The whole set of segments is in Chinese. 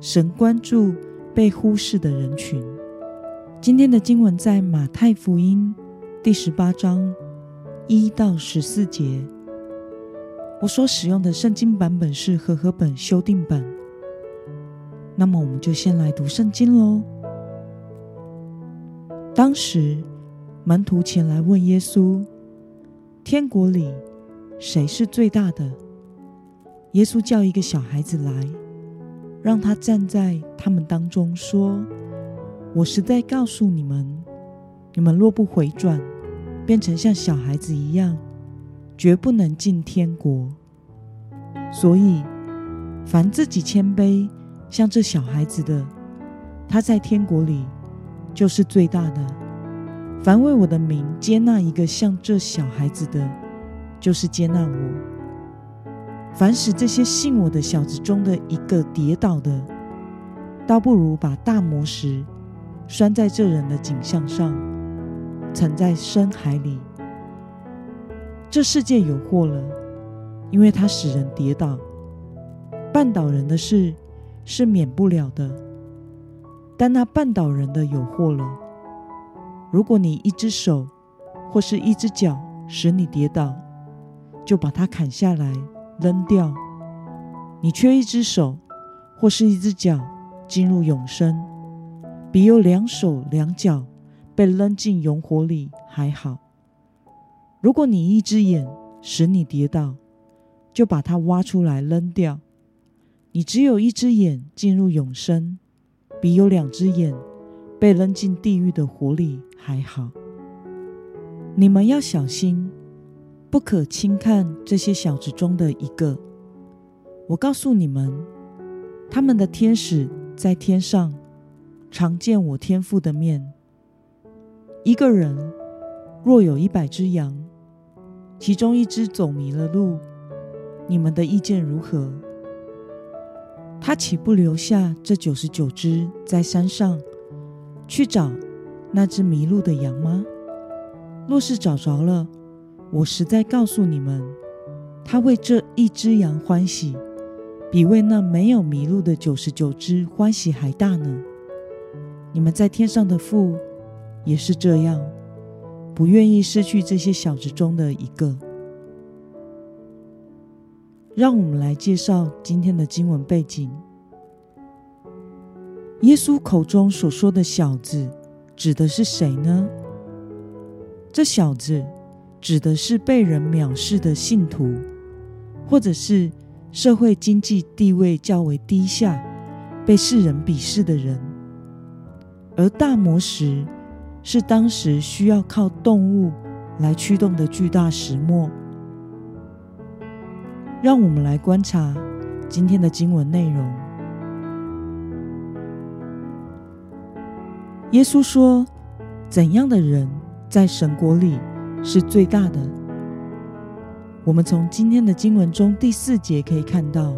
神关注被忽视的人群。今天的经文在马太福音第十八章一到十四节。我所使用的圣经版本是和合本修订本。那么，我们就先来读圣经喽。当时，门徒前来问耶稣：“天国里谁是最大的？”耶稣叫一个小孩子来。让他站在他们当中，说：“我实在告诉你们，你们若不回转，变成像小孩子一样，绝不能进天国。所以，凡自己谦卑像这小孩子的，他在天国里就是最大的；凡为我的名接纳一个像这小孩子的，就是接纳我。”凡使这些信我的小子中的一个跌倒的，倒不如把大磨石拴在这人的颈项上，沉在深海里。这世界有祸了，因为它使人跌倒。绊倒人的事是免不了的，但那绊倒人的有祸了。如果你一只手或是一只脚使你跌倒，就把它砍下来。扔掉，你缺一只手或是一只脚进入永生，比有两手两脚被扔进永火里还好。如果你一只眼使你跌倒，就把它挖出来扔掉。你只有一只眼进入永生，比有两只眼被扔进地狱的火里还好。你们要小心。不可轻看这些小子中的一个。我告诉你们，他们的天使在天上常见我天父的面。一个人若有一百只羊，其中一只走迷了路，你们的意见如何？他岂不留下这九十九只在山上去找那只迷路的羊吗？若是找着了，我实在告诉你们，他为这一只羊欢喜，比为那没有迷路的九十九只欢喜还大呢。你们在天上的父也是这样，不愿意失去这些小子中的一个。让我们来介绍今天的经文背景。耶稣口中所说的小子，指的是谁呢？这小子。指的是被人藐视的信徒，或者是社会经济地位较为低下、被世人鄙视的人。而大魔石是当时需要靠动物来驱动的巨大石磨。让我们来观察今天的经文内容。耶稣说：“怎样的人在神国里？”是最大的。我们从今天的经文中第四节可以看到，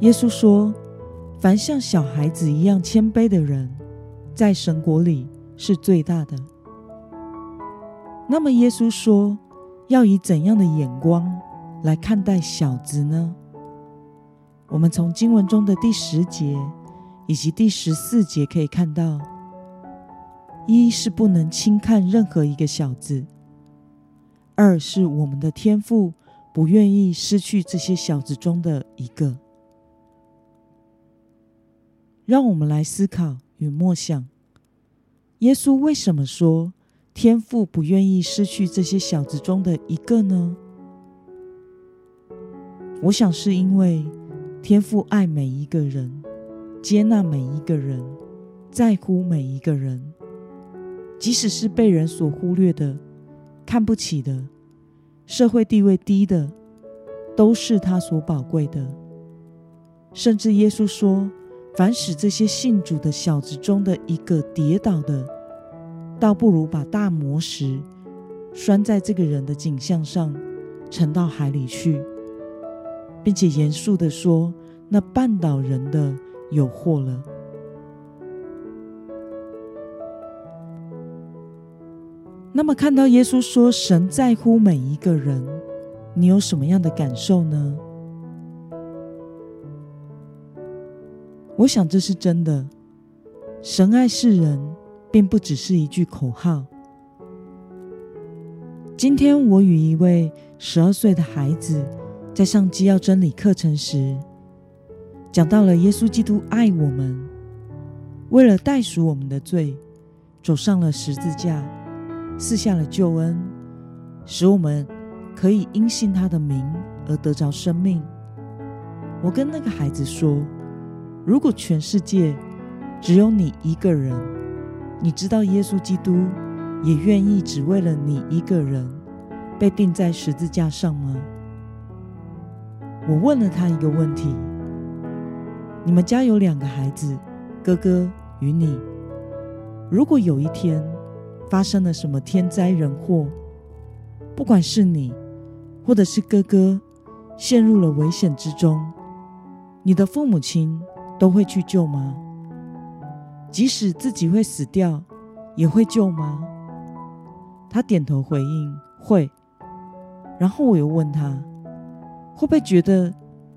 耶稣说：“凡像小孩子一样谦卑的人，在神国里是最大的。”那么，耶稣说要以怎样的眼光来看待小子呢？我们从经文中的第十节以及第十四节可以看到，一是不能轻看任何一个小子。二是我们的天赋不愿意失去这些小子中的一个，让我们来思考与默想：耶稣为什么说天赋不愿意失去这些小子中的一个呢？我想是因为天赋爱每一个人，接纳每一个人，在乎每一个人，即使是被人所忽略的。看不起的，社会地位低的，都是他所宝贵的。甚至耶稣说，凡使这些信主的小子中的一个跌倒的，倒不如把大磨石拴在这个人的颈项上，沉到海里去，并且严肃的说：“那绊倒人的有祸了。”那么，看到耶稣说神在乎每一个人，你有什么样的感受呢？我想这是真的。神爱世人，并不只是一句口号。今天，我与一位十二岁的孩子在上基要真理课程时，讲到了耶稣基督爱我们，为了代赎我们的罪，走上了十字架。赐下了救恩，使我们可以因信他的名而得着生命。我跟那个孩子说：“如果全世界只有你一个人，你知道耶稣基督也愿意只为了你一个人被钉在十字架上吗？”我问了他一个问题：“你们家有两个孩子，哥哥与你，如果有一天……”发生了什么天灾人祸？不管是你，或者是哥哥，陷入了危险之中，你的父母亲都会去救吗？即使自己会死掉，也会救吗？他点头回应会。然后我又问他，会不会觉得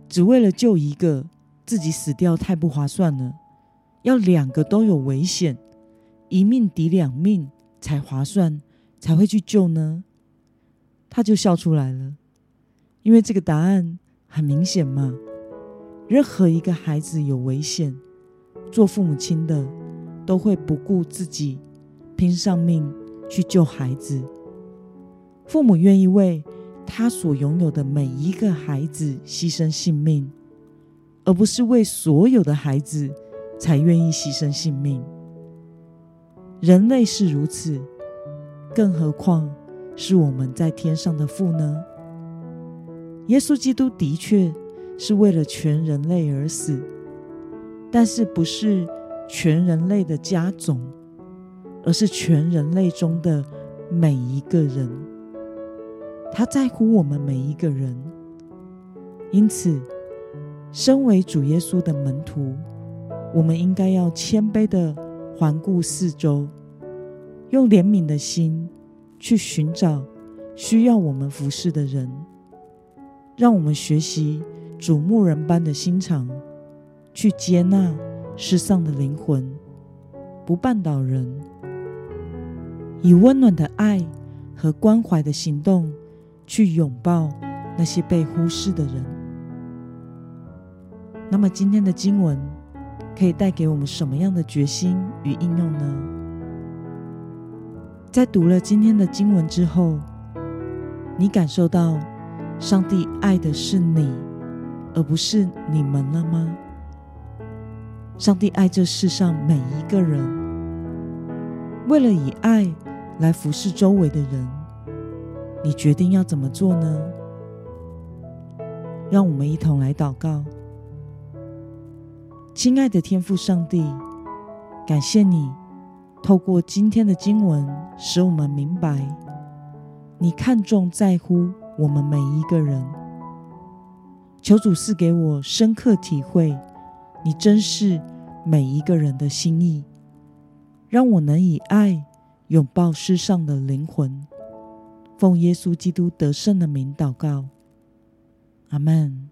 只为了救一个，自己死掉太不划算了？要两个都有危险，一命抵两命。才划算，才会去救呢。他就笑出来了，因为这个答案很明显嘛。任何一个孩子有危险，做父母亲的都会不顾自己，拼上命去救孩子。父母愿意为他所拥有的每一个孩子牺牲性命，而不是为所有的孩子才愿意牺牲性命。人类是如此，更何况是我们在天上的父呢？耶稣基督的确是为了全人类而死，但是不是全人类的家种，而是全人类中的每一个人。他在乎我们每一个人，因此，身为主耶稣的门徒，我们应该要谦卑的。环顾四周，用怜悯的心去寻找需要我们服侍的人，让我们学习主牧人般的心肠，去接纳失丧的灵魂，不绊倒人，以温暖的爱和关怀的行动去拥抱那些被忽视的人。那么，今天的经文。可以带给我们什么样的决心与应用呢？在读了今天的经文之后，你感受到上帝爱的是你，而不是你们了吗？上帝爱这世上每一个人，为了以爱来服侍周围的人，你决定要怎么做呢？让我们一同来祷告。亲爱的天父上帝，感谢你透过今天的经文，使我们明白你看重在乎我们每一个人。求主赐给我深刻体会，你珍视每一个人的心意，让我能以爱拥抱世上的灵魂。奉耶稣基督得胜的名祷告，阿门。